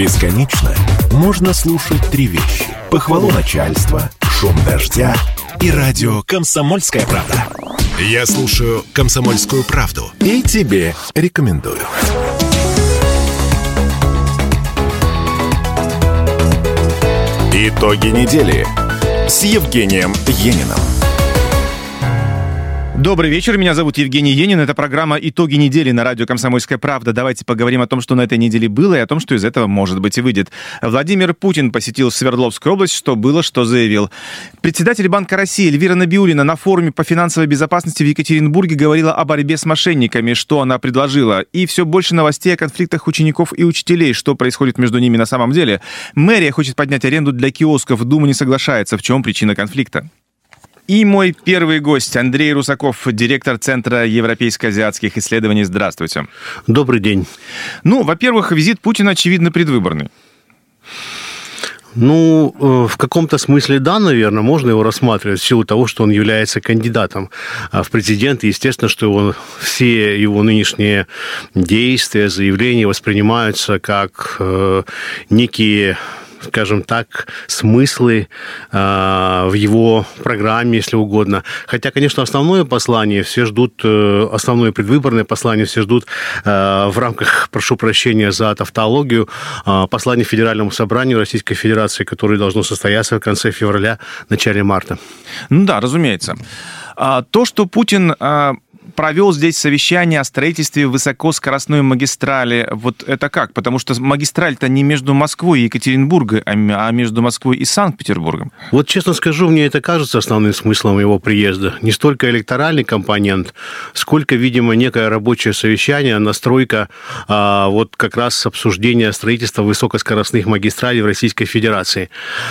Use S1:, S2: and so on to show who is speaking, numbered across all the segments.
S1: Бесконечно можно слушать три вещи. Похвалу начальства, шум дождя и радио «Комсомольская правда». Я слушаю «Комсомольскую правду» и тебе рекомендую. Итоги недели с Евгением Ениным.
S2: Добрый вечер, меня зовут Евгений Енин. Это программа «Итоги недели» на радио «Комсомольская правда». Давайте поговорим о том, что на этой неделе было, и о том, что из этого, может быть, и выйдет. Владимир Путин посетил Свердловскую область, что было, что заявил. Председатель Банка России Эльвира Набиулина на форуме по финансовой безопасности в Екатеринбурге говорила о борьбе с мошенниками, что она предложила. И все больше новостей о конфликтах учеников и учителей, что происходит между ними на самом деле. Мэрия хочет поднять аренду для киосков, Дума не соглашается. В чем причина конфликта? И мой первый гость Андрей Русаков, директор Центра европейско-азиатских исследований. Здравствуйте.
S3: Добрый день.
S2: Ну, во-первых, визит Путина, очевидно, предвыборный.
S3: Ну, э, в каком-то смысле да, наверное, можно его рассматривать в силу того, что он является кандидатом а, в президенты. Естественно, что его, все его нынешние действия, заявления воспринимаются как э, некие скажем так, смыслы э, в его программе, если угодно. Хотя, конечно, основное послание все ждут, э, основное предвыборное послание все ждут э, в рамках, прошу прощения за тавтологию, э, послание Федеральному собранию Российской Федерации, которое должно состояться в конце февраля, начале марта.
S2: Ну да, разумеется. А, то, что Путин провел здесь совещание о строительстве высокоскоростной магистрали. Вот это как? Потому что магистраль-то не между Москвой и Екатеринбургом, а между Москвой и Санкт-Петербургом.
S3: Вот честно скажу, мне это кажется основным смыслом его приезда. Не столько электоральный компонент, сколько, видимо, некое рабочее совещание, настройка а, вот как раз обсуждения строительства высокоскоростных магистралей в Российской Федерации.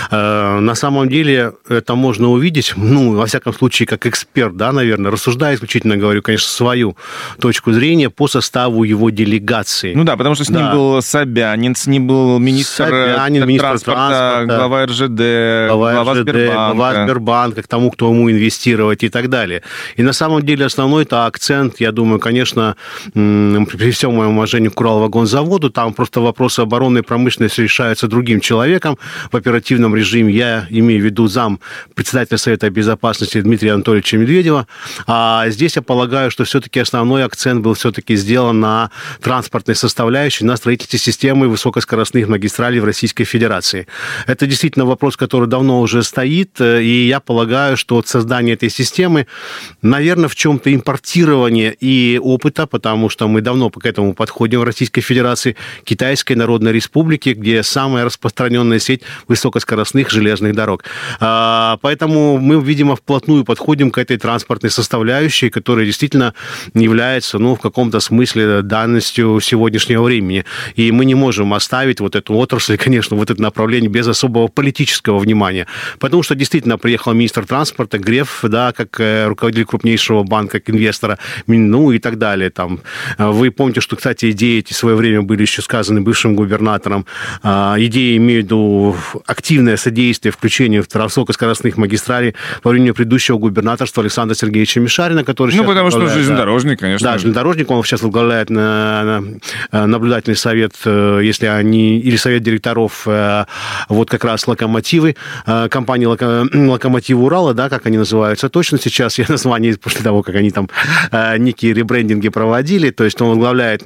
S3: А, на самом деле это можно увидеть, ну, во всяком случае, как эксперт, да, наверное, рассуждая исключительно, говорю, конечно, свою точку зрения по составу его делегации.
S2: Ну да, потому что с ним да. был Собянин, с ним был министр, Собянин, министр транспорта, транспорта, глава РЖД, глава, глава РЖД, Сбербанка.
S3: глава Сбербанка, к тому, кто ему инвестировать и так далее. И на самом деле основной это акцент, я думаю, конечно, при всем моем уважении к Уралвагонзаводу, там просто вопросы оборонной промышленности решаются другим человеком в оперативном режиме. Я имею в виду зам председателя Совета Безопасности Дмитрия Анатольевича Медведева. А здесь я полагаю, полагаю, что все-таки основной акцент был все-таки сделан на транспортной составляющей, на строительстве системы высокоскоростных магистралей в Российской Федерации. Это действительно вопрос, который давно уже стоит, и я полагаю, что от создания этой системы, наверное, в чем-то импортирование и опыта, потому что мы давно к этому подходим в Российской Федерации, Китайской Народной Республики, где самая распространенная сеть высокоскоростных железных дорог. А, поэтому мы, видимо, вплотную подходим к этой транспортной составляющей, которая действительно действительно является, ну, в каком-то смысле данностью сегодняшнего времени. И мы не можем оставить вот эту отрасль, конечно, вот это направление без особого политического внимания. Потому что действительно приехал министр транспорта Греф, да, как э, руководитель крупнейшего банка, как инвестора, ну и так далее. Там. Вы помните, что, кстати, идеи эти в свое время были еще сказаны бывшим губернатором. А, идеи имеют в виду активное содействие включению высокоскоростных магистралей во время предыдущего губернаторства Александра Сергеевича Мишарина, который
S2: ну, потому что железнодорожник, конечно.
S3: Да, железнодорожник, он сейчас возглавляет на, на наблюдательный совет, э, если они, или совет директоров, э, вот как раз локомотивы, э, компании Локомотивы Урала, да, как они называются, точно сейчас я название после того, как они там некие ребрендинги проводили, то есть он возглавляет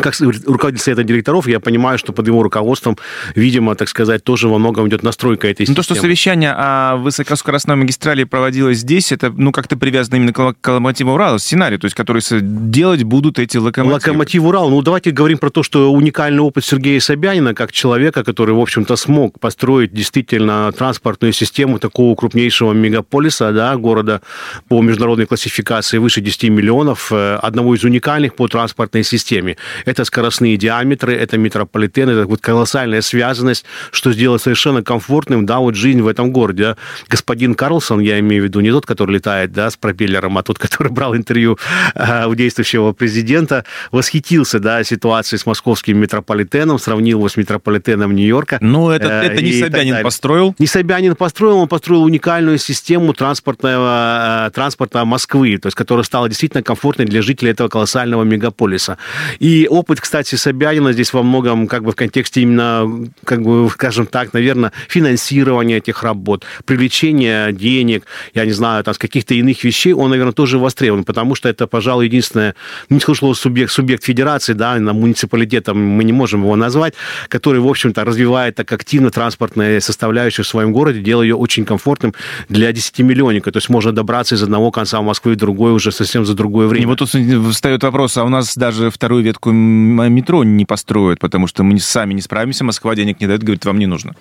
S3: как руководитель совета директоров, я понимаю, что под его руководством, видимо, так сказать, тоже во многом идет настройка этой системы.
S2: Ну, то, что совещание о высокоскоростной магистрали проводилось здесь, это, ну, как-то привязано именно к локомотиву Урала, сценарий, то есть, который делать будут эти локомотивы.
S3: Локомотив Урал, ну, давайте говорим про то, что уникальный опыт Сергея Собянина, как человека, который, в общем-то, смог построить действительно транспортную систему такого крупнейшего мегаполиса, да, города по международной классификации выше 10 миллионов, э, одного из уникальных по транспортной системе это скоростные диаметры, это метрополитен, это вот колоссальная связанность, что сделать совершенно комфортным, да, вот жизнь в этом городе. Да. Господин Карлсон, я имею в виду не тот, который летает, да, с пропеллером, а тот, который брал интервью э, у действующего президента, восхитился, да, ситуацией с московским метрополитеном, сравнил его с метрополитеном Нью-Йорка.
S2: Но это, э, это не Собянин построил?
S3: Не Собянин построил, он построил уникальную систему транспортного, э, транспорта Москвы, то есть, которая стала действительно комфортной для жителей этого колоссального мегаполиса. И И опыт, кстати, Собянина здесь во многом как бы в контексте именно, как бы, скажем так, наверное, финансирования этих работ, привлечения денег, я не знаю, там, с каких-то иных вещей, он, наверное, тоже востребован, потому что это, пожалуй, единственное, не слышал субъект, субъект федерации, да, на муниципалитетом мы не можем его назвать, который, в общем-то, развивает так активно транспортные составляющие в своем городе, делая ее очень комфортным для 10-миллионника. То есть можно добраться из одного конца Москвы в другой уже совсем за другое время. И
S2: вот тут встает вопрос, а у нас даже вторую ветку метро не построят, потому что мы сами не справимся, Москва денег не дает, говорит, вам не нужно.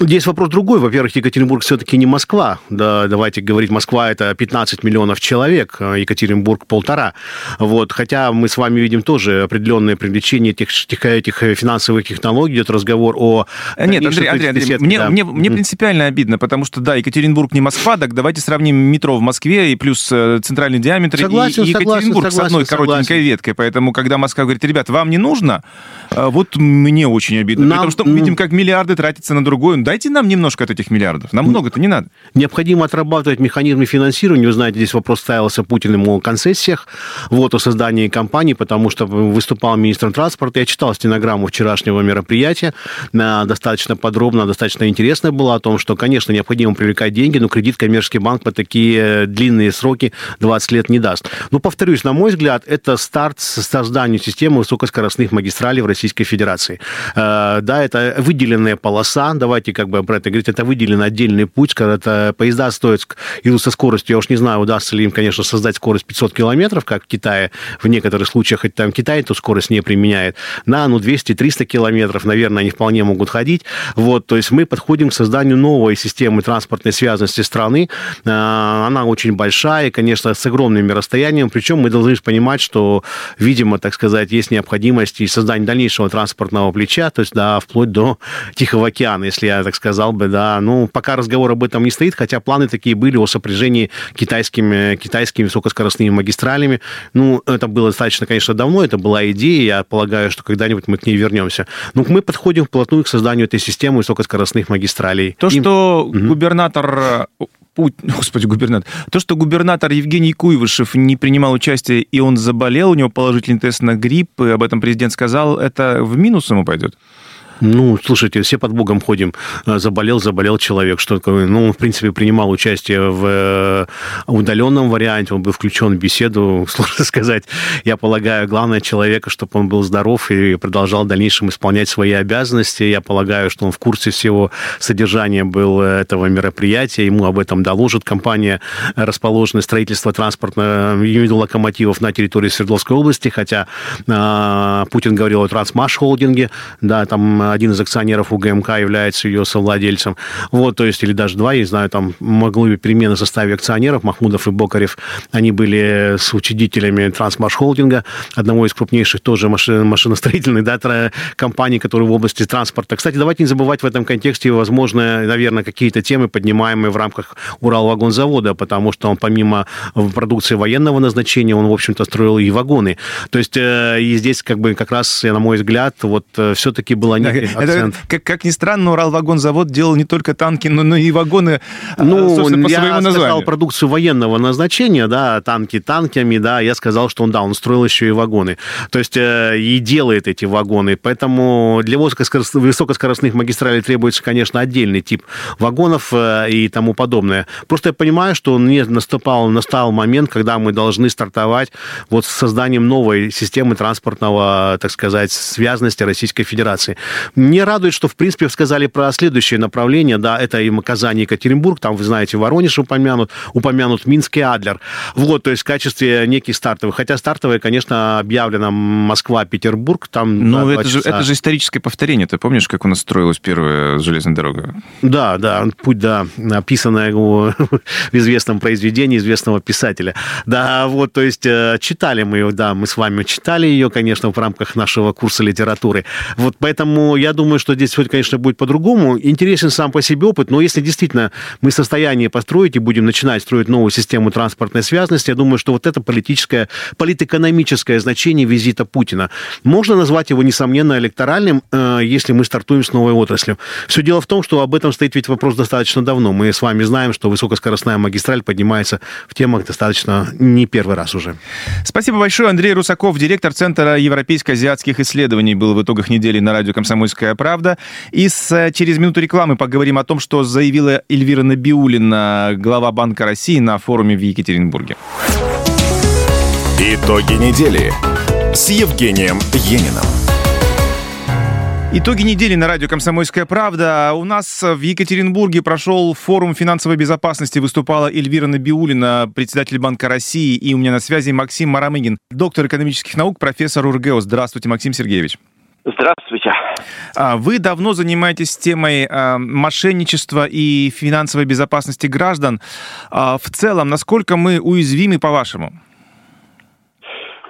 S3: Здесь вопрос другой. Во-первых, Екатеринбург все-таки не Москва. Да, давайте говорить, Москва это 15 миллионов человек, а Екатеринбург полтора. Вот. Хотя мы с вами видим тоже определенное привлечение этих, этих, финансовых технологий, идет разговор о...
S2: Нет, Андрей, Андрей, Андрей мне, да. мне, мне принципиально обидно, потому что, да, Екатеринбург не Москва, так давайте сравним метро в Москве и плюс э, центральный диаметр согласен, и, и Екатеринбург согласен, с одной согласен. коротенькой веткой. Поэтому, когда Москва говорит, ребят, вам не нужно, э, вот мне очень обидно. Нам... Потому что мы видим, как миллиарды тратятся на другое. Дайте нам немножко от этих миллиардов. Нам много-то не надо.
S3: Необходимо отрабатывать механизмы финансирования. Вы знаете, здесь вопрос ставился Путиным о концессиях, вот, о создании компаний, потому что выступал министром транспорта. Я читал стенограмму вчерашнего мероприятия. Достаточно подробно, достаточно интересно было о том, что, конечно, необходимо привлекать деньги, но кредит коммерческий банк по такие длинные сроки 20 лет не даст. Но, повторюсь, на мой взгляд, это старт созданию системы высокоскоростных магистралей в Российской Федерации. Э, да, это выделенная полоса, давайте как бы про это говорить, это выделен отдельный путь, когда это поезда стоят, идут со скоростью, я уж не знаю, удастся ли им, конечно, создать скорость 500 километров, как в Китае, в некоторых случаях, хоть там Китай эту скорость не применяет, на, ну, 200-300 километров, наверное, они вполне могут ходить. Вот, то есть мы подходим к созданию новой системы транспортной связанности страны. Э, она очень большая, конечно, с огромными расстояниями, причем мы должны понимать, что, видимо, так сказать, есть необходимость и создания дальнейшего транспортного плеча, то есть, да, вплоть до Тихого океана, если я так сказал бы, да. Ну, пока разговор об этом не стоит, хотя планы такие были о сопряжении китайскими, китайскими высокоскоростными магистралями. Ну, это было достаточно, конечно, давно, это была идея, я полагаю, что когда-нибудь мы к ней вернемся. Но мы подходим вплотную к созданию этой системы высокоскоростных магистралей.
S2: То, И... что угу. губернатор Путь, господи, губернатор. То, что губернатор Евгений Куйвышев не принимал участие, и он заболел, у него положительный тест на грипп, и об этом президент сказал, это в минус ему пойдет?
S3: Ну, слушайте, все под Богом ходим. Э, заболел, заболел человек. Что такое? Ну, он, в принципе, принимал участие в э, удаленном варианте, он был включен в беседу, сложно сказать. Я полагаю, главное человека, чтобы он был здоров и продолжал в дальнейшем исполнять свои обязанности. Я полагаю, что он в курсе всего содержания был этого мероприятия, ему об этом доложит компания, расположенная строительство транспортного, локомотивов на территории Свердловской области, хотя э, Путин говорил о Трансмаш холдинге, да, там один из акционеров УГМК является ее совладельцем. Вот, то есть, или даже два, я не знаю, там могли быть перемены в составе акционеров, Махмудов и Бокарев, они были с учредителями Трансмаш Холдинга, одного из крупнейших тоже машин, машиностроительных да, компаний, которые в области транспорта. Кстати, давайте не забывать в этом контексте, возможно, наверное, какие-то темы, поднимаемые в рамках Уралвагонзавода, потому что он помимо продукции военного назначения, он, в общем-то, строил и вагоны. То есть, э, и здесь, как бы, как раз, на мой взгляд, вот э, все-таки была не
S2: это, как, как ни странно, Уралвагонзавод делал не только танки, но, но и вагоны,
S3: а, ну, собственно, по я своему названию. сказал продукцию военного назначения, да, танки танками, да, я сказал, что он, да, он строил еще и вагоны. То есть э, и делает эти вагоны. Поэтому для высокоскоростных, высокоскоростных магистралей требуется, конечно, отдельный тип вагонов э, и тому подобное. Просто я понимаю, что не наступал, настал момент, когда мы должны стартовать вот с созданием новой системы транспортного, так сказать, связанности Российской Федерации. Мне радует, что, в принципе, сказали про следующее направление, да, это и Казань, и Екатеринбург, там, вы знаете, Воронеж упомянут, упомянут Минск и Адлер. Вот, то есть в качестве неких стартовых. Хотя стартовые, конечно, объявлено Москва-Петербург, там
S2: Ну, это же, это же историческое повторение. Ты помнишь, как у нас строилась первая железная дорога?
S3: Да, да, путь, да, описанная в известном произведении известного писателя. Да, вот, то есть э, читали мы ее, да, мы с вами читали ее, конечно, в рамках нашего курса литературы. Вот поэтому Я думаю, что здесь, конечно, будет по-другому. Интересен сам по себе опыт, но если действительно мы в состоянии построить и будем начинать строить новую систему транспортной связности, я думаю, что вот это политическое, политэкономическое значение визита Путина. Можно назвать его, несомненно, электоральным, э, если мы стартуем с новой отраслью. Все дело в том, что об этом стоит ведь вопрос достаточно давно. Мы с вами знаем, что высокоскоростная магистраль поднимается в темах достаточно не первый раз уже.
S2: Спасибо большое. Андрей Русаков, директор Центра европейско-азиатских исследований, был в итогах недели на радио «Комсомольская правда». И с, через минуту рекламы поговорим о том, что заявила Эльвира Набиулина, глава Банка России, на форуме в Екатеринбурге.
S1: Итоги недели с Евгением Ениным.
S2: Итоги недели на радио «Комсомольская правда». У нас в Екатеринбурге прошел форум финансовой безопасности. Выступала Эльвира Набиулина, председатель Банка России. И у меня на связи Максим Марамыгин, доктор экономических наук, профессор УрГЭО. Здравствуйте, Максим Сергеевич.
S4: Здравствуйте.
S2: А, вы давно занимаетесь темой а, мошенничества и финансовой безопасности граждан. А, в целом, насколько мы уязвимы, по-вашему?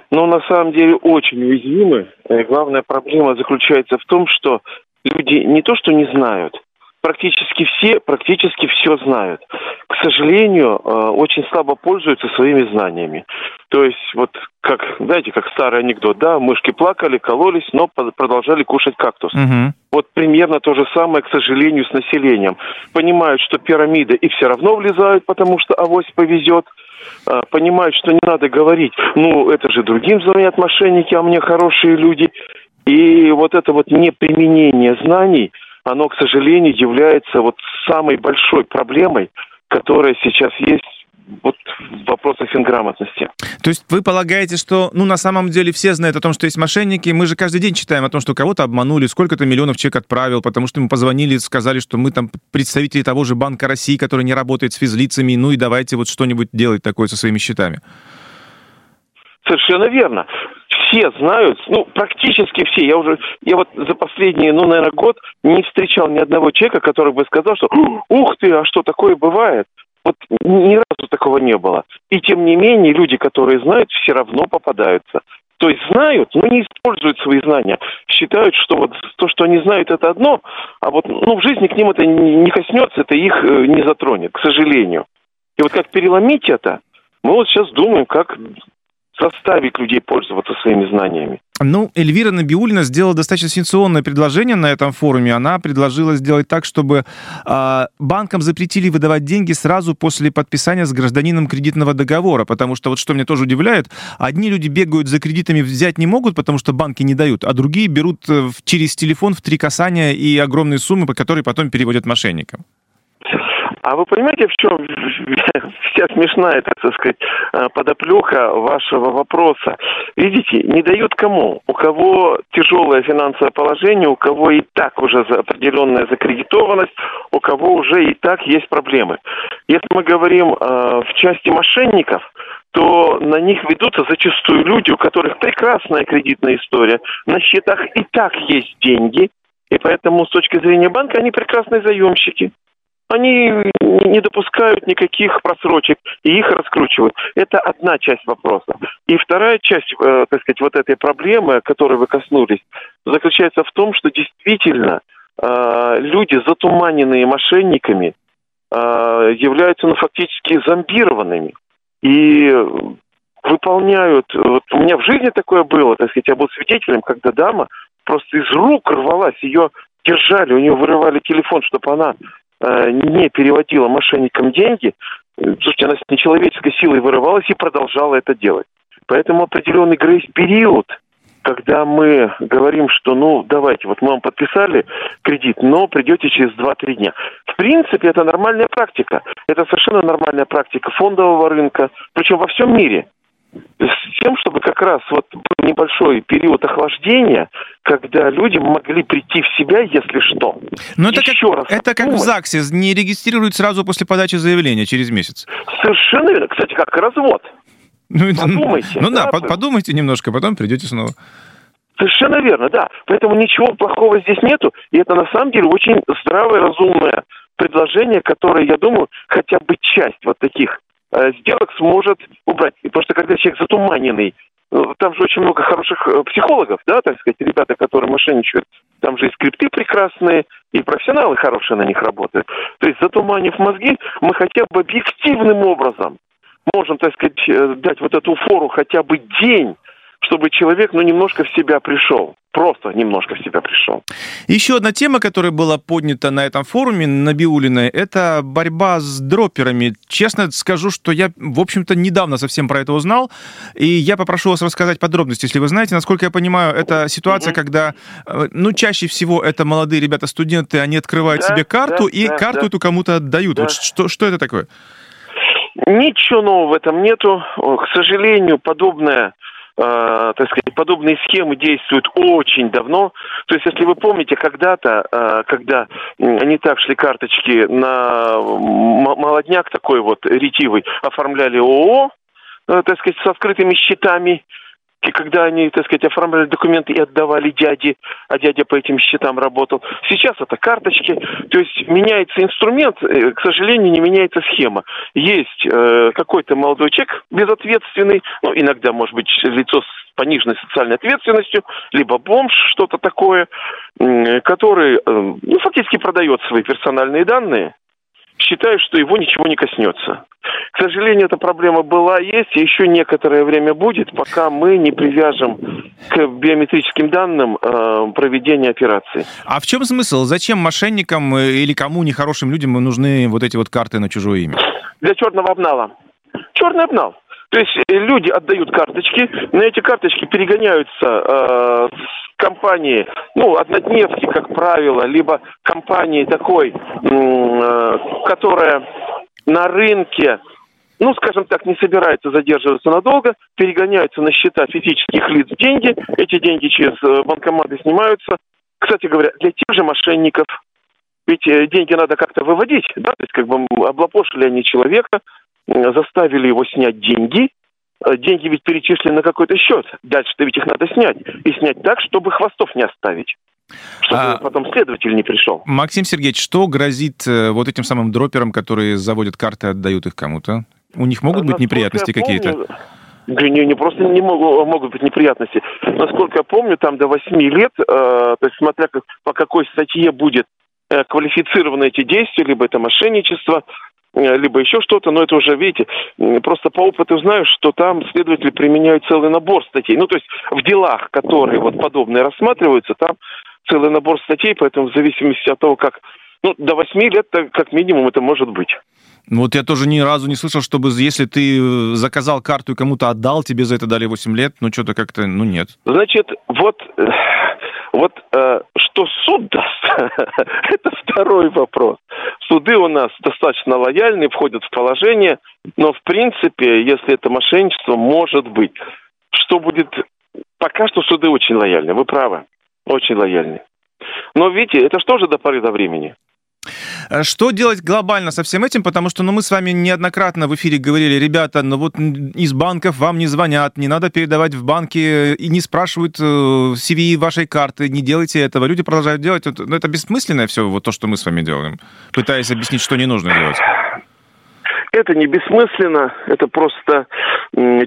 S4: Ну, на самом деле, очень уязвимы. И главная проблема заключается в том, что люди не то что не знают, практически все, практически все знают. К сожалению, э, очень слабо пользуются своими знаниями. То есть, вот как, знаете, как старый анекдот, да, мышки плакали, кололись, но продолжали кушать кактус. Угу. Вот примерно то же самое, к сожалению, с населением. Понимают, что пирамида и все равно влезают, потому что авось повезет – а, понимают, что не надо говорить, ну, это же другим звонят мошенники, а мне хорошие люди. И вот это вот неприменение знаний, оно, к сожалению, является вот самой большой проблемой, которая сейчас есть вот в вопросах финграмотности.
S2: То есть вы полагаете, что, ну, на самом деле все знают о том, что есть мошенники, мы же каждый день читаем о том, что кого-то обманули, сколько-то миллионов человек отправил, потому что ему позвонили, сказали, что мы там представители того же Банка России, который не работает с физлицами, ну и давайте вот что-нибудь делать такое со своими счетами.
S4: Совершенно верно. Все знают, ну, практически все. Я уже, я вот за последние, ну, наверное, год не встречал ни одного человека, который бы сказал, что ух ты, а что такое бывает? Вот ни разу такого не было. И тем не менее, люди, которые знают, все равно попадаются. То есть знают, но не используют свои знания. Считают, что вот то, что они знают, это одно, а вот ну, в жизни к ним это не коснется, это их э, не затронет, к сожалению. И вот как переломить это, мы вот сейчас думаем, как заставить людей пользоваться своими знаниями.
S2: Ну, Эльвира Набиулина сделала достаточно сенсационное предложение на этом форуме. Она предложила сделать так, чтобы э, банкам запретили выдавать деньги сразу после подписания с гражданином кредитного договора. Потому что вот что меня тоже удивляет, одни люди бегают за кредитами, взять не могут, потому что банки не дают, а другие берут э, через телефон в три касания и огромные суммы, по которые потом переводят мошенникам.
S4: А вы понимаете, в чем вся смешная, так сказать, э, подоплека вашего вопроса? Видите, не дают кому? У кого тяжелое финансовое положение, у кого и так уже определенная закредитованность, у кого уже и так есть проблемы. Если мы говорим э, в части мошенников, то на них ведутся зачастую люди, у которых прекрасная кредитная история, на счетах и так есть деньги, и поэтому с точки зрения банка они прекрасные заемщики они не допускают никаких просрочек и их раскручивают. Это одна часть вопроса. И вторая часть, э, так сказать, вот этой проблемы, которой вы коснулись, заключается в том, что действительно э, люди, затуманенные мошенниками, э, являются ну, фактически зомбированными. И выполняют... Вот у меня в жизни такое было, так сказать, я был свидетелем, когда дама просто из рук рвалась, ее держали, у нее вырывали телефон, чтобы она не переводила мошенникам деньги, слушайте, она с нечеловеческой силой вырывалась и продолжала это делать. Поэтому определенный грейс-период, когда мы говорим, что, ну, давайте, вот мы вам подписали кредит, но придете через 2-3 дня. В принципе, это нормальная практика. Это совершенно нормальная практика фондового рынка, причем во всем мире с тем, чтобы как раз вот был небольшой период охлаждения, когда люди могли прийти в себя, если что.
S2: Но это как, раз это как в ЗАГСе, не регистрируют сразу после подачи заявления через месяц.
S4: Совершенно верно. Кстати, как развод.
S2: Ну, подумайте. Ну да, да подумайте немножко, потом придете снова.
S4: Совершенно верно, да. Поэтому ничего плохого здесь нету. И это на самом деле очень здравое, разумное предложение, которое, я думаю, хотя бы часть вот таких сделок сможет убрать. Потому что когда человек затуманенный, э, там же очень много хороших э, психологов, да, так сказать, ребята, которые мошенничают. там же и скрипты прекрасные, и профессионалы хорошие на них работают. То есть, затуманив мозги, мы хотя бы объективным образом можем, так сказать, э, дать вот эту фору хотя бы день, чтобы человек, ну, немножко в себя пришел. Просто немножко в себя пришел.
S2: Еще одна тема, которая была поднята на этом форуме, на Биулиной, это борьба с дроперами. Честно скажу, что я, в общем-то, недавно совсем про это узнал, и я попрошу вас рассказать подробности, если вы знаете. Насколько я понимаю, это ситуация, mm-hmm. когда, э, ну, чаще всего это молодые ребята-студенты, они открывают да, себе карту, да, и да, карту да. эту кому-то отдают. Да. Вот что, что это такое?
S4: Ничего нового в этом нету. К сожалению, подобное так сказать, подобные схемы действуют очень давно. То есть, если вы помните, когда-то, э, когда не так шли карточки на молодняк такой вот ретивый, оформляли ООО, э, так сказать, со скрытыми счетами, и когда они, так сказать, оформляли документы и отдавали дяде, а дядя по этим счетам работал. Сейчас это карточки. То есть меняется инструмент, э, к сожалению, не меняется схема. Есть э, какой-то молодой человек безответственный, ну, иногда, может быть, лицо с пониженной социальной ответственностью, либо бомж, что-то такое, э, который, э, ну, фактически продает свои персональные данные, считая, что его ничего не коснется. К сожалению, эта проблема была, есть, и еще некоторое время будет, пока мы не привяжем к биометрическим данным э, проведения операции.
S2: А в чем смысл? Зачем мошенникам э, или кому нехорошим людям нужны вот эти вот карты на чужое имя?
S4: Для черного обнала. Черный обнал. То есть э, люди отдают карточки, на эти карточки перегоняются э, компании, ну, однодневки, как правило, либо компании такой, э, которая на рынке ну, скажем так, не собирается задерживаться надолго, перегоняются на счета физических лиц деньги, эти деньги через э, банкоматы снимаются. Кстати говоря, для тех же мошенников, ведь э, деньги надо как-то выводить, да, то есть как бы облапошили они человека, заставили его снять деньги, э, деньги ведь перечислены на какой-то счет, дальше-то ведь их надо снять, и снять так, чтобы хвостов не оставить чтобы а, потом следователь не пришел.
S2: Максим Сергеевич, что грозит э, вот этим самым дроперам, которые заводят карты и отдают их кому-то? У них могут а, быть неприятности какие-то?
S4: Не, не просто не могут, могут быть неприятности. Насколько я помню, там до 8 лет, э, то есть смотря как, по какой статье будет э, квалифицированы эти действия, либо это мошенничество, либо еще что-то, но это уже, видите, просто по опыту знаю, что там следователи применяют целый набор статей. Ну, то есть в делах, которые вот подобные рассматриваются, там целый набор статей, поэтому в зависимости от того, как... Ну, до 8 лет как минимум это может быть.
S2: Вот я тоже ни разу не слышал, чтобы если ты э, заказал карту и кому-то отдал, тебе за это дали 8 лет, ну что-то как-то, ну нет.
S4: Значит, вот, э, вот э, что суд даст, это второй вопрос. Суды у нас достаточно лояльные, входят в положение, но в принципе, если это мошенничество, может быть. Что будет... Пока что суды очень лояльны, вы правы. Очень лояльны. Но видите, это что же до поры до времени?
S2: Э, что делать глобально со всем этим? Потому что ну, мы с вами неоднократно в эфире говорили, ребята, ну вот из банков вам не звонят, не надо передавать в банки и не спрашивают CV э, вашей карты, не делайте этого. Люди продолжают делать. Ну, это бессмысленное все, вот то, что мы с вами делаем, пытаясь объяснить, что не нужно делать.
S4: Это не бессмысленно, это просто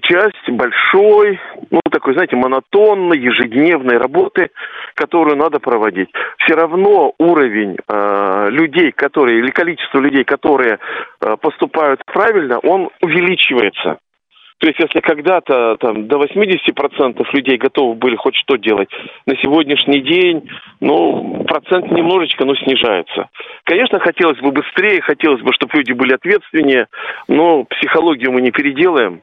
S4: часть большой, ну, такой, знаете, монотонной, ежедневной работы, которую надо проводить. Все равно уровень э, людей, которые, или количество людей, которые э, поступают правильно, он увеличивается. То есть, если когда-то там, до 80% людей готовы были хоть что делать, на сегодняшний день, ну, процент немножечко, но снижается. Конечно, хотелось бы быстрее, хотелось бы, чтобы люди были ответственнее, но психологию мы не переделаем.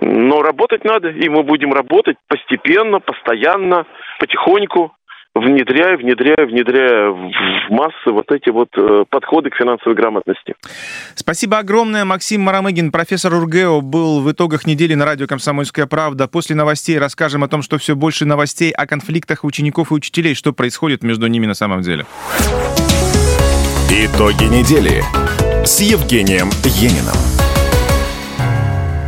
S4: Но работать надо, и мы будем работать постепенно, постоянно, потихоньку внедряя, внедряя, внедряя в массы вот эти вот э, подходы к финансовой грамотности.
S2: Спасибо огромное. Максим Марамыгин, профессор УрГЭО, был в итогах недели на радио «Комсомольская правда». После новостей расскажем о том, что все больше новостей о конфликтах учеников и учителей, что происходит между ними на самом деле.
S1: Итоги недели с Евгением Ениным.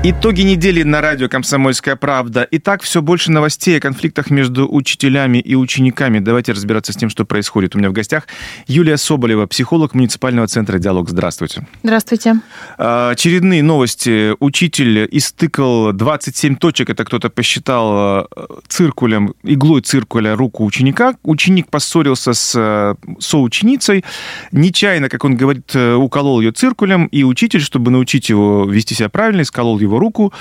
S2: Итоги недели на радио «Комсомольская правда». Итак, все больше новостей о конфликтах между учителями и учениками. Давайте разбираться с тем, что происходит. У меня в гостях Юлия Соболева, психолог муниципального центра «Диалог». Здравствуйте.
S5: Здравствуйте.
S2: А, очередные новости. Учитель истыкал 27 точек, это кто-то посчитал э, циркулем, иглой циркуля руку ученика. Ученик поссорился с э, соученицей. Нечаянно, как он говорит, э, уколол ее циркулем, и учитель, чтобы научить его вести себя правильно, сколол его его руку.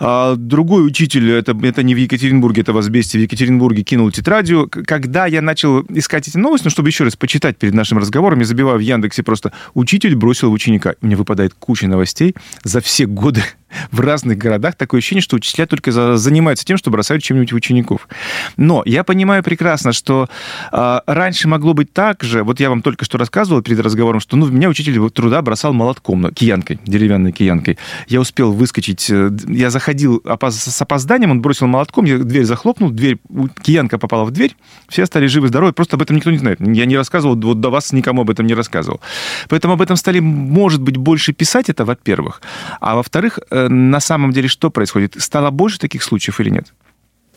S2: А другой учитель, это, это не в Екатеринбурге, это в Азбесте, в Екатеринбурге кинул тетрадью. Когда я начал искать эти новости, ну, чтобы еще раз почитать перед нашим разговором, я забиваю в Яндексе просто «учитель бросил ученика». Мне выпадает куча новостей за все годы в разных городах такое ощущение, что учителя только за, занимаются тем, что бросают чем-нибудь учеников. Но я понимаю прекрасно, что э, раньше могло быть так же, вот я вам только что рассказывал перед разговором, что ну, меня учитель труда бросал молотком, ну, киянкой, деревянной киянкой. Я успел выскочить, э, я заходил с опозданием, он бросил молотком, я дверь захлопнул, дверь, киянка попала в дверь, все стали живы-здоровы, просто об этом никто не знает. Я не рассказывал, вот до вас никому об этом не рассказывал. Поэтому об этом стали, может быть, больше писать, это во-первых. А во-вторых, э, на самом деле что происходит? Стало больше таких случаев или нет?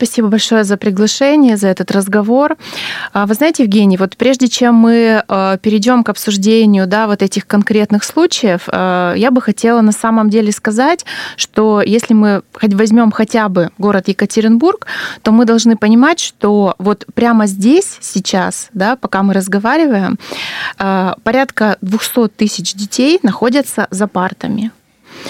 S5: Спасибо большое за приглашение, за этот разговор. А, вы знаете, Евгений, вот прежде чем мы а, перейдем к обсуждению да, вот этих конкретных случаев, а, я бы хотела на самом деле сказать, что если мы возьмем хотя бы город Екатеринбург, то мы должны понимать, что вот прямо здесь, сейчас, да, пока мы разговариваем, порядка 200 тысяч детей находятся за партами.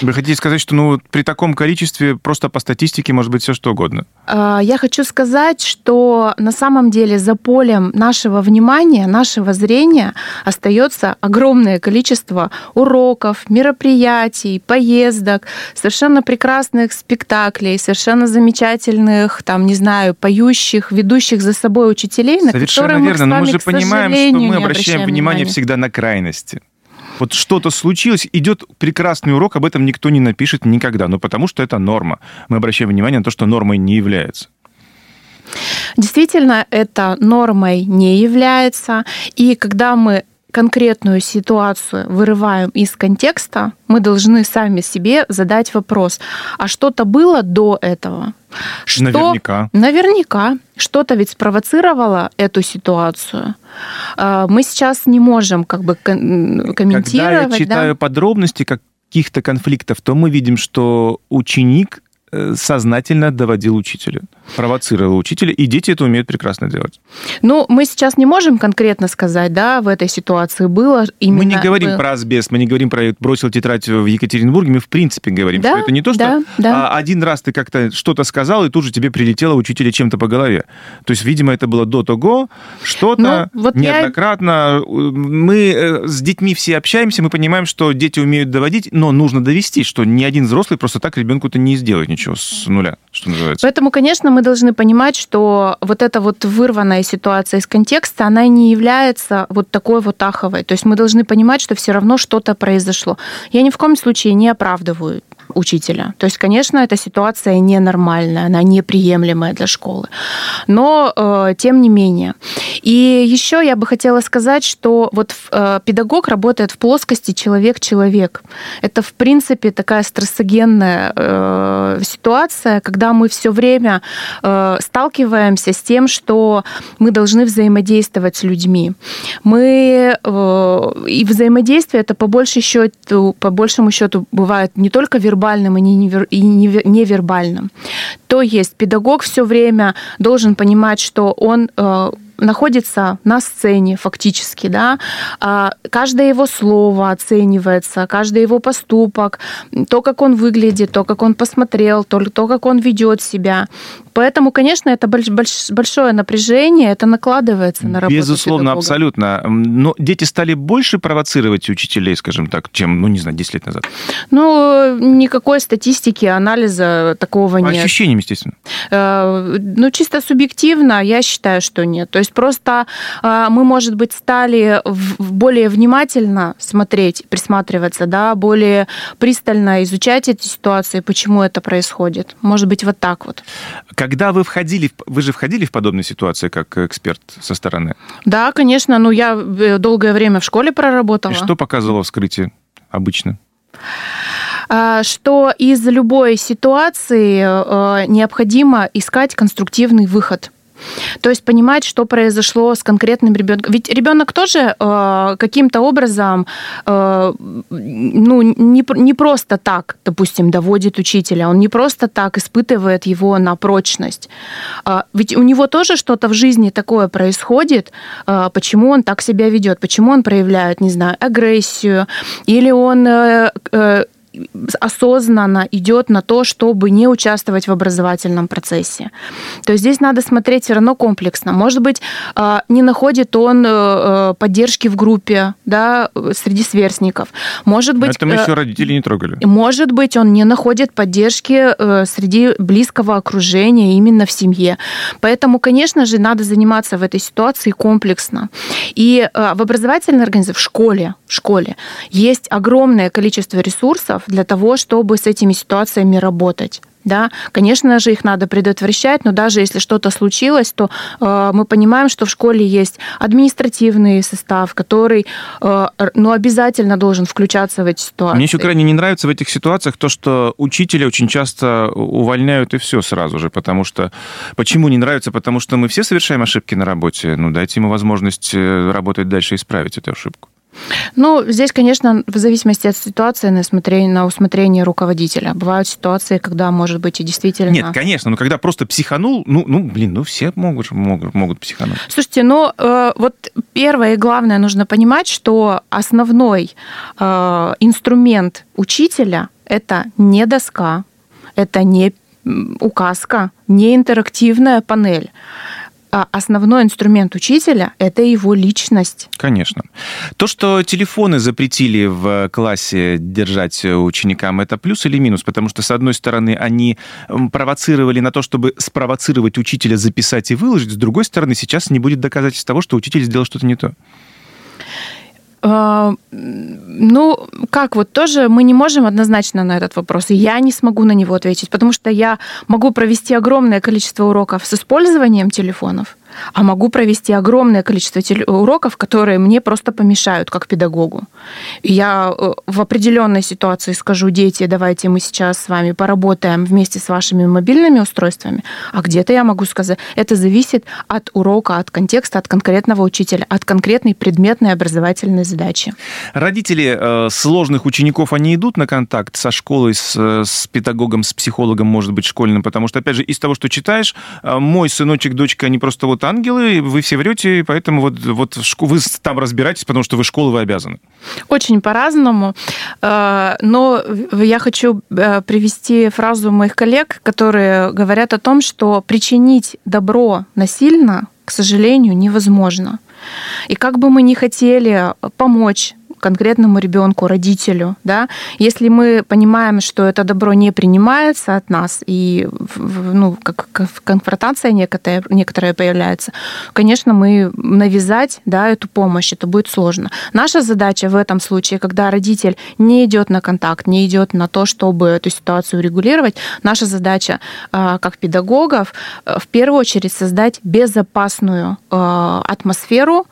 S2: Вы хотите сказать, что ну, при таком количестве просто по статистике может быть все что угодно?
S5: А, я хочу сказать, что на самом деле за полем нашего внимания, нашего зрения остается огромное количество уроков, мероприятий, поездок, совершенно прекрасных спектаклей, совершенно замечательных, там, не знаю, поющих, ведущих за собой учителей,
S2: на Совершенно которые верно, мы, но мы же понимаем, что мы обращаем, обращаем внимание всегда на крайности. Вот что-то случилось, идет прекрасный урок, об этом никто не напишет никогда, но потому что это норма. Мы обращаем внимание на то, что нормой не является.
S5: Действительно, это нормой не является. И когда мы конкретную ситуацию вырываем из контекста, мы должны сами себе задать вопрос, а что-то было до этого?
S2: Что, наверняка.
S5: Наверняка. Что-то ведь спровоцировало эту ситуацию. А, мы сейчас не можем как бы комментировать. Когда
S2: я читаю
S5: да?
S2: подробности каких-то конфликтов, то мы видим, что ученик сознательно доводил учителя, провоцировал учителя, и дети это умеют прекрасно делать.
S5: Ну, мы сейчас не можем конкретно сказать, да, в этой ситуации было именно...
S2: Мы не говорим про асбест, мы не говорим про бросил тетрадь в Екатеринбурге, мы в принципе говорим, да, что это не то, что да, да. А один раз ты как-то что-то сказал, и тут же тебе прилетело учителя чем-то по голове. То есть, видимо, это было до того, что-то ну, вот неоднократно. Я... Мы э, с детьми все общаемся, мы понимаем, что дети умеют доводить, но нужно довести, что ни один взрослый просто так ребенку-то не сделает ничего ничего с нуля, что называется.
S5: Поэтому, конечно, мы должны понимать, что вот эта вот вырванная ситуация из контекста, она не является вот такой вот аховой. То есть мы должны понимать, что все равно что-то произошло. Я ни в коем случае не оправдываю учителя. То есть, конечно, эта ситуация ненормальная, она неприемлемая для школы. Но, э, тем не менее. И еще я бы хотела сказать, что вот э, педагог работает в плоскости человек-человек. Это, в принципе, такая стрессогенная э, ситуация, когда мы все время э, сталкиваемся с тем, что мы должны взаимодействовать с людьми. Мы э, и взаимодействие это по большей счету, по большему счету бывает не только вербально, вербальным и невербальным. То есть педагог все время должен понимать, что он э, находится на сцене фактически, да, а, каждое его слово оценивается, каждый его поступок, то, как он выглядит, то, как он посмотрел, то, то как он ведет себя. Поэтому, конечно, это большое напряжение, это накладывается на работу
S2: Безусловно, педагога. абсолютно. Но дети стали больше провоцировать учителей, скажем так, чем, ну, не знаю, 10 лет назад?
S5: Ну, никакой статистики, анализа такого По нет.
S2: ощущениям, естественно.
S5: Э, ну, чисто субъективно, я считаю, что нет. То есть просто а, мы, может быть, стали более внимательно смотреть, присматриваться, да, более пристально изучать эти ситуации, почему это происходит. Может быть, вот так вот.
S2: Когда вы входили, вы же входили в подобные ситуации как эксперт со стороны?
S5: Да, конечно. Ну, я э, долгое время в школе проработала. И
S2: что показывало вскрытие обычно?
S5: что из любой ситуации необходимо искать конструктивный выход. То есть понимать, что произошло с конкретным ребенком. Ведь ребенок тоже э, каким-то образом, э, ну, не, не просто так, допустим, доводит учителя, он не просто так испытывает его на прочность. Э, ведь у него тоже что-то в жизни такое происходит, э, почему он так себя ведет, почему он проявляет, не знаю, агрессию, или он э, э, осознанно идет на то, чтобы не участвовать в образовательном процессе. То есть здесь надо смотреть все равно комплексно. Может быть, а, не находит он э, э, поддержки в группе, да, среди сверстников. Может быть...
S2: Это мы еще э, родители не трогали.
S5: Может быть, он не находит поддержки среди близкого окружения именно в семье. Поэтому, конечно же, надо заниматься в этой ситуации комплексно. И в образовательной организации, в школе, в школе есть огромное количество ресурсов, для того, чтобы с этими ситуациями работать. Да, конечно же, их надо предотвращать, но даже если что-то случилось, то э, мы понимаем, что в школе есть административный состав, который э, ну, обязательно должен включаться в эти ситуации.
S2: Мне еще крайне не нравится в этих ситуациях то, что учителя очень часто увольняют и все сразу же, потому что... Почему не нравится? Потому что мы все совершаем ошибки на работе. Ну, дайте ему возможность э, работать дальше и исправить эту ошибку.
S5: Ну, здесь, конечно, в зависимости от ситуации, на, усмотрение, на усмотрение руководителя. Бывают ситуации, когда, может быть, и действительно...
S2: Нет, конечно, но когда просто психанул, ну, ну блин, ну все могут, могут, могут психануть.
S5: Слушайте, ну, э, вот первое и главное нужно понимать, что основной э, инструмент учителя – это не доска, это не указка, не интерактивная панель. А основной инструмент учителя – это его личность.
S2: Конечно. То, что телефоны запретили в классе держать ученикам, это плюс или минус? Потому что, с одной стороны, они провоцировали на то, чтобы спровоцировать учителя записать и выложить, с другой стороны, сейчас не будет доказательств того, что учитель сделал что-то не то.
S5: А, ну, как вот тоже мы не можем однозначно на этот вопрос, и я не смогу на него ответить, потому что я могу провести огромное количество уроков с использованием телефонов, а могу провести огромное количество уроков, которые мне просто помешают как педагогу. Я э, в определенной ситуации скажу, дети, давайте мы сейчас с вами поработаем вместе с вашими мобильными устройствами, а где-то я могу сказать, это зависит от урока, от контекста, от конкретного учителя, от конкретной предметной образовательной задачи.
S2: Родители э, сложных учеников, они идут на контакт со школой, с, с педагогом, с психологом, может быть, школьным, потому что, опять же, из того, что читаешь, э, мой сыночек, дочка, они просто вот ангелы, вы все врете, поэтому вот, вот вы там разбираетесь, потому что вы школу вы обязаны.
S5: Очень по-разному. Э, но я хочу э, привести фразу моих коллег, которые говорят о том, что причинить добро насильно, к сожалению, невозможно. И как бы мы ни хотели помочь конкретному ребенку, родителю, да, если мы понимаем, что это добро не принимается от нас и ну, как, как конфронтация некоторая, некоторая появляется, конечно, мы навязать да, эту помощь, это будет сложно. Наша задача в этом случае, когда родитель не идет на контакт, не идет на то, чтобы эту ситуацию регулировать, наша задача а, как педагогов э, в первую очередь создать безопасную э, атмосферу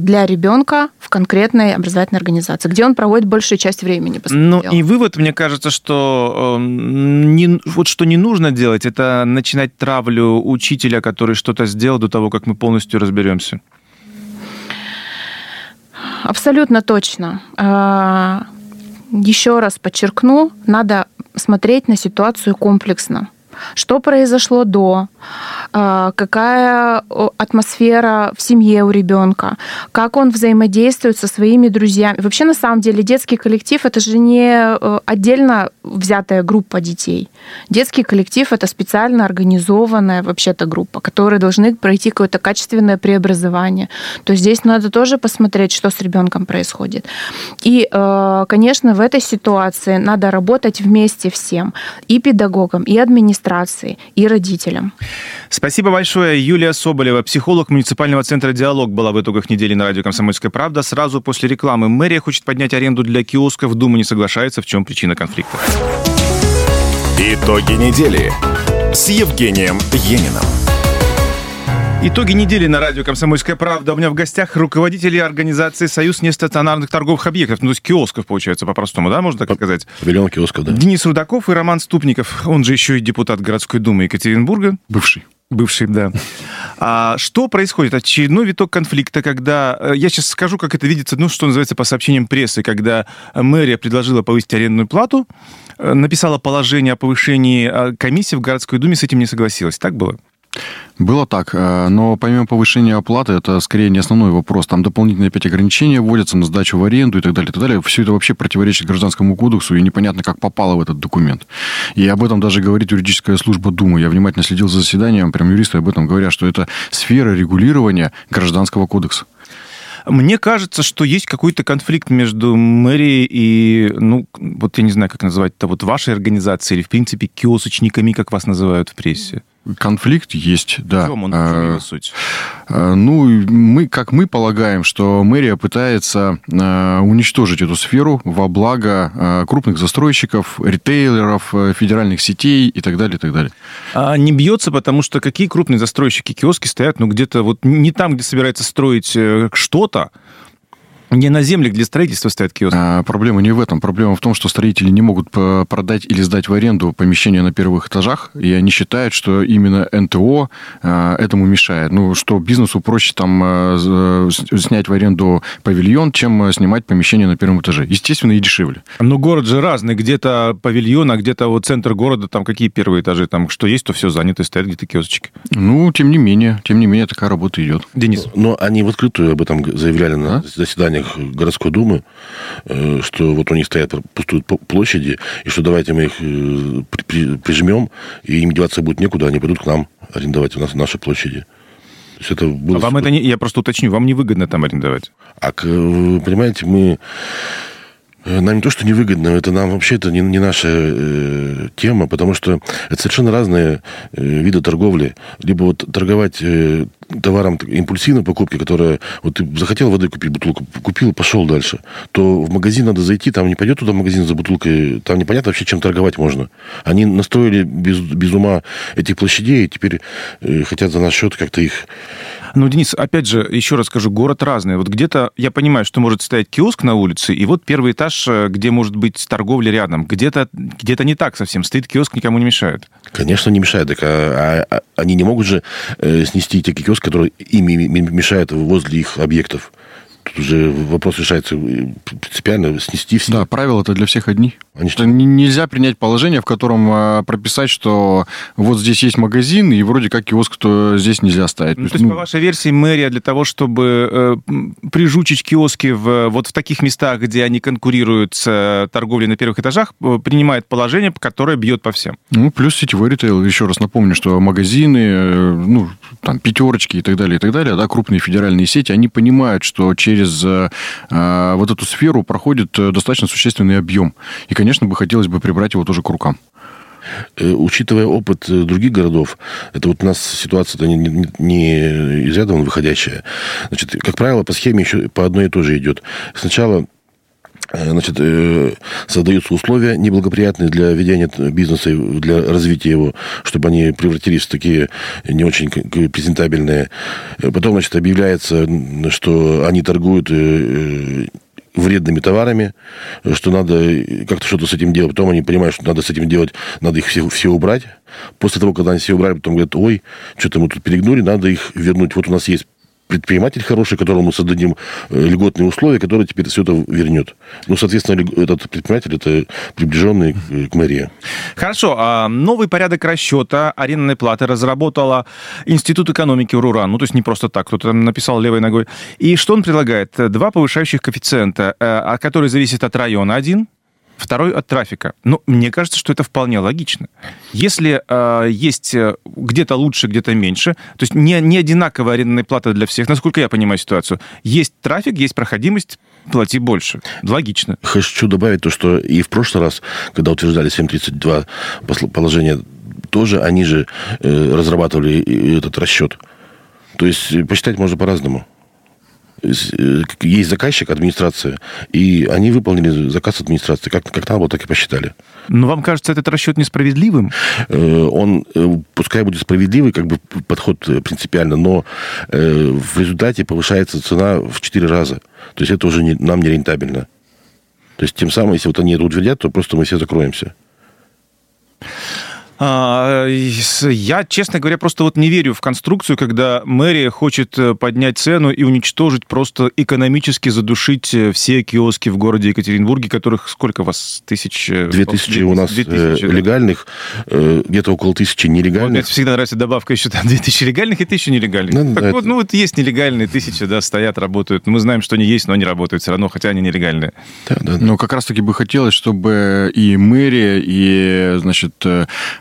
S5: для ребенка в конкретной образовательной организации, где он проводит большую часть времени.
S2: Ну и вывод, мне кажется, что, эм, не, вот что не нужно делать, это начинать травлю учителя, который что-то сделал до того, как мы полностью разберемся.
S5: Абсолютно точно. А, еще раз подчеркну, надо смотреть на ситуацию комплексно. Что произошло до, а, какая атмосфера в семье у ребенка, как он взаимодействует со своими друзьями. Вообще, на самом деле, детский коллектив это же не э, отдельно взятая группа детей. Детский коллектив это специально организованная вообще-то группа, которые должны пройти какое-то качественное преобразование. То есть здесь надо тоже посмотреть, что с ребенком происходит. И, э, конечно, в этой ситуации надо работать вместе всем, и педагогам, и администрации, и родителям.
S2: Спасибо большое. Юлия Соболева, психолог муниципального центра «Диалог» была в итогах недели на радио «Комсомольская правда». Сразу после рекламы мэрия хочет поднять аренду для киосков. Дума не соглашается. В чем причина конфликта?
S1: Итоги недели с Евгением Ениным.
S2: Итоги недели на радио «Комсомольская правда». У меня в гостях руководители организации «Союз нестационарных торговых объектов», ну, то есть киосков, получается, по-простому, да, можно так сказать?
S6: Павильон киосков, да.
S2: Денис Рудаков и Роман Ступников, он же еще и депутат городской думы Екатеринбурга.
S3: Бывший.
S2: Бывший, да. А что происходит? Очередной виток конфликта, когда... э, Я сейчас скажу, как это видится, ну, что называется, по сообщениям прессы, когда мэрия предложила повысить арендную плату, э, написала положение о повышении, а комиссия в городской думе с этим не согласилась. Так было?
S7: Было так, э, но помимо повышения оплаты, это скорее не основной вопрос. Там дополнительные опять ограничения вводятся на сдачу в аренду и так далее, и так далее. Все это вообще противоречит гражданскому кодексу, и непонятно, как попало в этот документ. И об этом даже говорит юридическая служба Думы. Я внимательно следил за заседанием, прям юристы об этом говорят, что это сфера регулирования гражданского кодекса.
S2: Мне кажется, что есть какой-то конфликт между мэрией и, ну, вот я не знаю, как назвать это, вот вашей организацией или, в принципе, киосочниками, как вас называют в прессе.
S7: Конфликт есть, да.
S2: В чем он, в
S7: Э,
S2: чем его суть?
S7: Э, Ну, и мы, как мы полагаем, что мэрия пытается э, уничтожить эту сферу во благо э, крупных застройщиков, ритейлеров, э, федеральных сетей и так далее, и так далее.
S2: А не бьется, потому что какие крупные застройщики киоски стоят, ну, где-то вот не там, где собирается строить э, что-то, не на земле, где строительство стоят киоски.
S7: А, Проблема не в этом. Проблема в том, что строители не могут п- продать или сдать в аренду помещения на первых этажах, и они считают, что именно НТО а, этому мешает. Ну, что бизнесу проще там а, снять в аренду павильон, чем а, снимать помещение на первом этаже. Естественно, и дешевле.
S2: Но город же разный, где-то павильон, а где-то вот центр города, там какие первые этажи, там что есть, то все занято, стоят где-то киосочки.
S7: Ну, тем не менее, тем не менее, такая работа идет.
S2: Денис,
S6: Но они в открытую об этом заявляли на заседаниях городской думы, э, что вот у них стоят пустуют п- площади, и что давайте мы их э, при- при- прижмем, и им деваться будет некуда, они пойдут к нам арендовать у нас наши площади. То есть это было...
S2: а вам это не, я просто уточню, вам невыгодно там арендовать?
S6: А, понимаете, мы... э, Нам не то, что невыгодно, это нам вообще это не, не наша э, тема, потому что это совершенно разные э, виды торговли. Либо вот торговать э, товаром импульсивной покупки, которая... Вот ты захотел воды купить, бутылку купил, пошел дальше. То в магазин надо зайти, там не пойдет туда магазин за бутылкой, там непонятно вообще, чем торговать можно. Они настроили без, без ума этих площадей, и теперь э, хотят за наш счет как-то их
S2: Ну, Денис, опять же, еще раз скажу, город разный. Вот где-то, я понимаю, что может стоять киоск на улице, и вот первый этаж, э, где может быть торговля рядом. Где-то где не так совсем. Стоит киоск, никому не мешает.
S6: Конечно, не мешает. Так, а- а- они не могут же э, снести те киоски, которые ими мешают возле их объектов. Тут уже вопрос решается э, принципиально снести все.
S7: Да, правила-то для всех одни.
S6: Они
S7: Что нельзя принять положение, в котором а, прописать, что вот здесь есть магазин, и вроде как киоск то здесь нельзя ставить.
S2: Ну, то есть, по вашей версии, мэрия для того, чтобы э, прижучить киоски в, вот в таких местах, где они конкурируют с э, торговлей на первых этажах, э, принимает положение, которое бьет по всем.
S7: Ну, плюс сетевой ритейл. Еще раз напомню, что магазины, э, ну, там, пятерочки и так далее, и так далее, да, крупные федеральные сети, они понимают, что через э, э, вот эту сферу проходит э, достаточно существенный объем. И, конечно, бы хотелось бы прибрать его тоже к рукам.
S6: учитывая опыт других городов, это вот у нас ситуация-то не, не- не из ряда выходящая. Значит, как правило, по схеме еще по одной и той же идет. Сначала Значит, э, создаются условия неблагоприятные для ведения бизнеса, для развития его, чтобы они превратились в такие не очень презентабельные. Э, Потом, значит, объявляется, что они торгуют э, э, вредными товарами, что надо э, как-то что-то с этим делать. Потом они понимают, что надо с этим делать, надо их все, все убрать. После того, когда они все убрали, потом говорят, ой, что-то мы тут перегнули, надо их вернуть. Вот у нас есть предприниматель хороший, которому мы создадим э, льготные условия, который теперь все это вернет. Ну, соответственно, этот предприниматель это приближенный к, мэрии.
S2: Хорошо, а новый порядок расчета арендной платы разработала Институт экономики РУРА. Ну, то есть не просто так, кто-то там написал левой ногой. И что он предлагает? Два повышающих коэффициента, э, а который зависит от района один, второй от трафика. Ну, мне кажется, что это вполне логично. Если э, есть где-то лучше, где-то меньше, то есть не, не одинаковая арендная плата для всех, насколько я понимаю ситуацию. Есть трафик, есть проходимость, плати больше. Логично.
S6: Хочу добавить то, что и в прошлый раз, когда утверждали 7.32 посл- положение, тоже они же э, разрабатывали этот расчет. То есть э, посчитать можно по-разному. Есть заказчик, администрация, и они выполнили заказ администрации. Как, как надо было, так и посчитали.
S2: Но вам кажется этот расчет несправедливым?
S6: Он, пускай будет справедливый, как бы подход принципиально, но в результате повышается цена в 4 раза. То есть это уже не, нам не рентабельно. То есть тем самым, если вот они это утвердят, то просто мы все закроемся.
S2: А, я, честно говоря, просто вот не верю в конструкцию, когда мэрия хочет э, поднять цену и уничтожить, просто экономически задушить э, все киоски в городе Екатеринбурге, которых сколько у вас? Тысяч?
S6: Э, Две тысячи у нас 2000, легальных, да. где-то около тысячи нелегальных. Вот мне
S2: всегда нравится добавка еще там две тысячи легальных и тысяча нелегальных. Ну, так это... вот, ну вот есть нелегальные тысячи, да, стоят, работают. Мы знаем, что они есть, но они работают все равно, хотя они нелегальные.
S7: Да, да, да. Но как раз-таки бы хотелось, чтобы и мэрия, и, значит,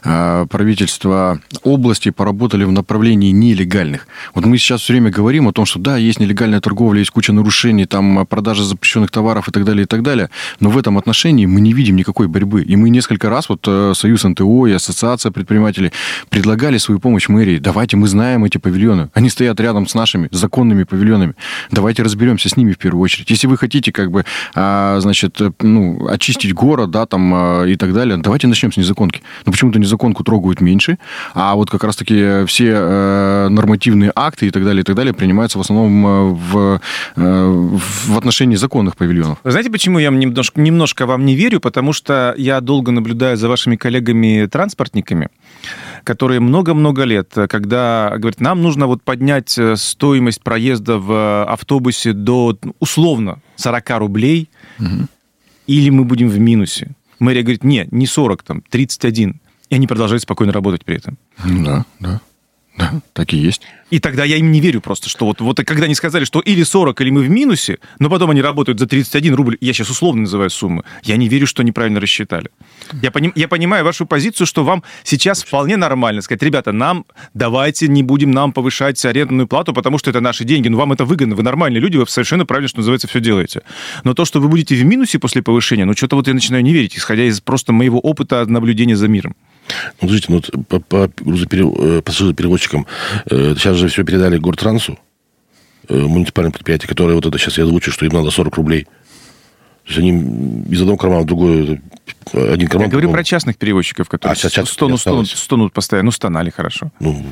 S7: правительства области поработали в направлении нелегальных. Вот мы сейчас все время говорим о том, что да, есть нелегальная торговля, есть куча нарушений, там продажа запрещенных товаров и так далее, и так далее, но в этом отношении мы не видим никакой борьбы. И мы несколько раз, вот э, Союз НТО и Ассоциация предпринимателей предлагали свою помощь мэрии. Давайте, мы знаем эти павильоны. Они стоят рядом с нашими законными павильонами. Давайте разберемся с ними в первую очередь. Если вы хотите, как бы, а, значит, э, ну, очистить город, да, там, а, и так далее, давайте начнем с незаконки. Но почему-то незаконки незаконку трогают меньше, а вот как раз-таки все э, нормативные акты и так далее, и так далее принимаются в основном э, в, э, в отношении законных павильонов.
S2: Вы знаете, почему я немножко, немножко вам не верю? Потому что я долго наблюдаю за вашими коллегами-транспортниками, которые много-много лет, когда говорят, нам нужно вот поднять стоимость проезда в автобусе до условно 40 рублей, угу. или мы будем в минусе. Мэрия говорит, нет, не 40, там, 31. И они продолжают спокойно работать при этом.
S7: Да, да. Да, так и есть.
S2: И тогда я им не верю просто, что вот, вот когда они сказали, что или 40, или мы в минусе, но потом они работают за 31 рубль, я сейчас условно называю суммы, я не верю, что они правильно рассчитали. Я, поним, я понимаю вашу позицию, что вам сейчас вполне нормально сказать, ребята, нам давайте не будем нам повышать арендную плату, потому что это наши деньги, ну вам это выгодно, вы нормальные люди, вы совершенно правильно, что называется, все делаете. Но то, что вы будете в минусе после повышения, ну что-то вот я начинаю не верить, исходя из просто моего опыта наблюдения за миром.
S6: Ну, смотрите, ну, вот по, по э, пассажироперевозчикам э, сейчас же все передали Гортрансу, э, муниципальным предприятию, которое вот это сейчас я озвучу, что им надо 40 рублей. То есть они из одного кармана в другой, один карман...
S2: Я говорю про частных перевозчиков, которые а, сейчас, стонут, стонут, стонут постоянно. Ну, стонали хорошо. Ну,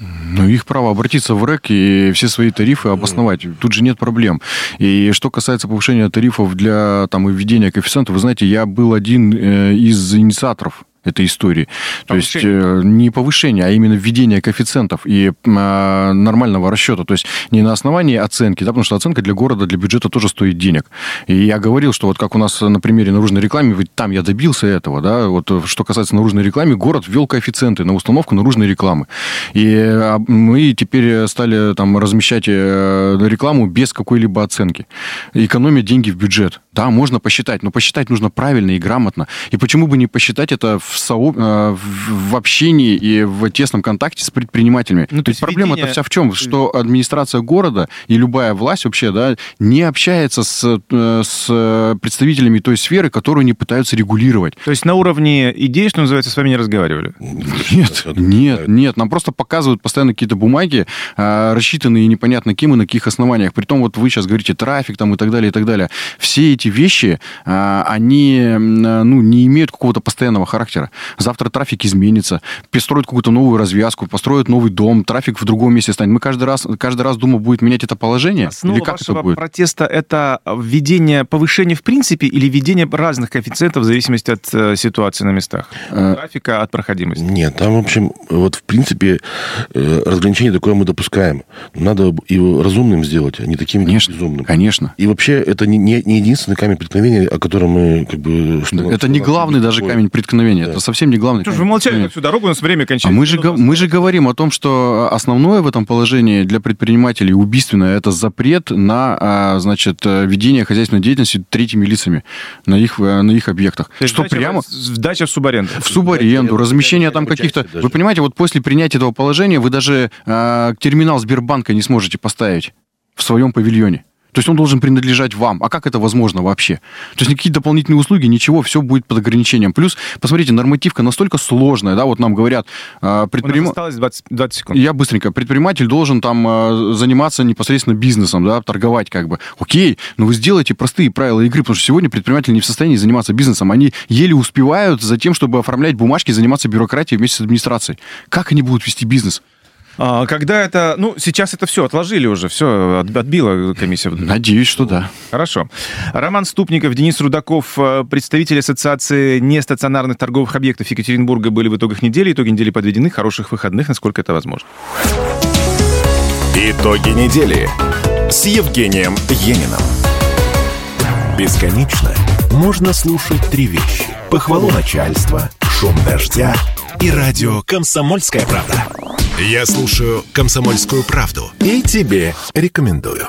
S7: ну, их право обратиться в РЭК и все свои тарифы обосновать. Тут же нет проблем. И что касается повышения тарифов для там, введения коэффициента, вы знаете, я был один из инициаторов этой истории. То есть э, не повышение, а именно введение коэффициентов и э, нормального расчета. То есть не на основании оценки, да, потому что оценка для города, для бюджета тоже стоит денег. И я говорил, что вот как у нас на примере наружной рекламы, ведь там я добился этого, да, вот э, что касается наружной рекламы, город ввел коэффициенты на установку наружной рекламы. И а, мы теперь стали там размещать рекламу без какой-либо оценки. Экономия деньги в бюджет. Да, можно посчитать, но посчитать нужно правильно и грамотно. И почему бы не посчитать это в, соо... Э, в общении и в тесном контакте с предпринимателями. Ну, то есть проблема-то вся в чем? Что администрация города и любая власть вообще да, не общается с, э, с представителями той сферы, которую они пытаются регулировать.
S2: То есть на уровне идей, что называется, с вами не разговаривали?
S7: Нет, нет, нет. Нам просто показывают постоянно какие-то бумаги, э, рассчитанные непонятно кем и на каких основаниях. Притом вот вы сейчас говорите трафик там и так далее, и так далее. Все эти вещи, они ну, не имеют какого-то постоянного характера. Завтра трафик изменится, построят какую-то новую развязку, построят новый дом, трафик в другом месте станет. Мы каждый раз, каждый раз Дума будет менять это положение?
S2: Основа или как это будет? протеста – это введение повышения в принципе или введение разных коэффициентов в зависимости от э, ситуации на местах? Э, Трафика от проходимости?
S6: Нет, там, в общем, вот в принципе э, разграничение такое мы допускаем. Надо его разумным сделать, а не таким
S7: конечно,
S6: безумным.
S7: Конечно.
S6: И вообще это не, не, не единственный камень преткновения, о котором мы как бы...
S7: Что, это не главный даже камень преткновения. Это совсем не главное.
S2: Что ж вы молчали всю дорогу, у нас время кончается.
S7: А мы же, мы же говорим о том, что основное в этом положении для предпринимателей убийственное это запрет на, а, значит, ведение хозяйственной деятельности третьими лицами на их, на их объектах.
S2: То что прямо... Сдача в субаренду.
S7: В субаренду, размещение там каких-то... Вы понимаете, вот после принятия этого положения вы даже а, терминал Сбербанка не сможете поставить в своем павильоне. То есть он должен принадлежать вам. А как это возможно вообще? То есть никакие дополнительные услуги, ничего, все будет под ограничением. Плюс, посмотрите, нормативка настолько сложная, да, вот нам говорят,
S2: предприним... осталось 20, 20 секунд.
S7: Я быстренько. Предприниматель должен там заниматься непосредственно бизнесом, да, торговать как бы. Окей, но вы сделайте простые правила игры, потому что сегодня предприниматели не в состоянии заниматься бизнесом. Они еле успевают за тем, чтобы оформлять бумажки, заниматься бюрократией вместе с администрацией. Как они будут вести бизнес?
S2: А, когда это... Ну, сейчас это все отложили уже, все отбила комиссия.
S7: Надеюсь, что да.
S2: Хорошо. Роман Ступников, Денис Рудаков, э, представители Ассоциации нестационарных торговых объектов Екатеринбурга были в итогах недели. Итоги недели подведены. Хороших выходных, насколько это возможно.
S1: Итоги недели с Евгением Ениным. Бесконечно можно слушать три вещи. Похвалу начальства, шум дождя и радио «Комсомольская правда». Я слушаю «Комсомольскую правду» и тебе рекомендую.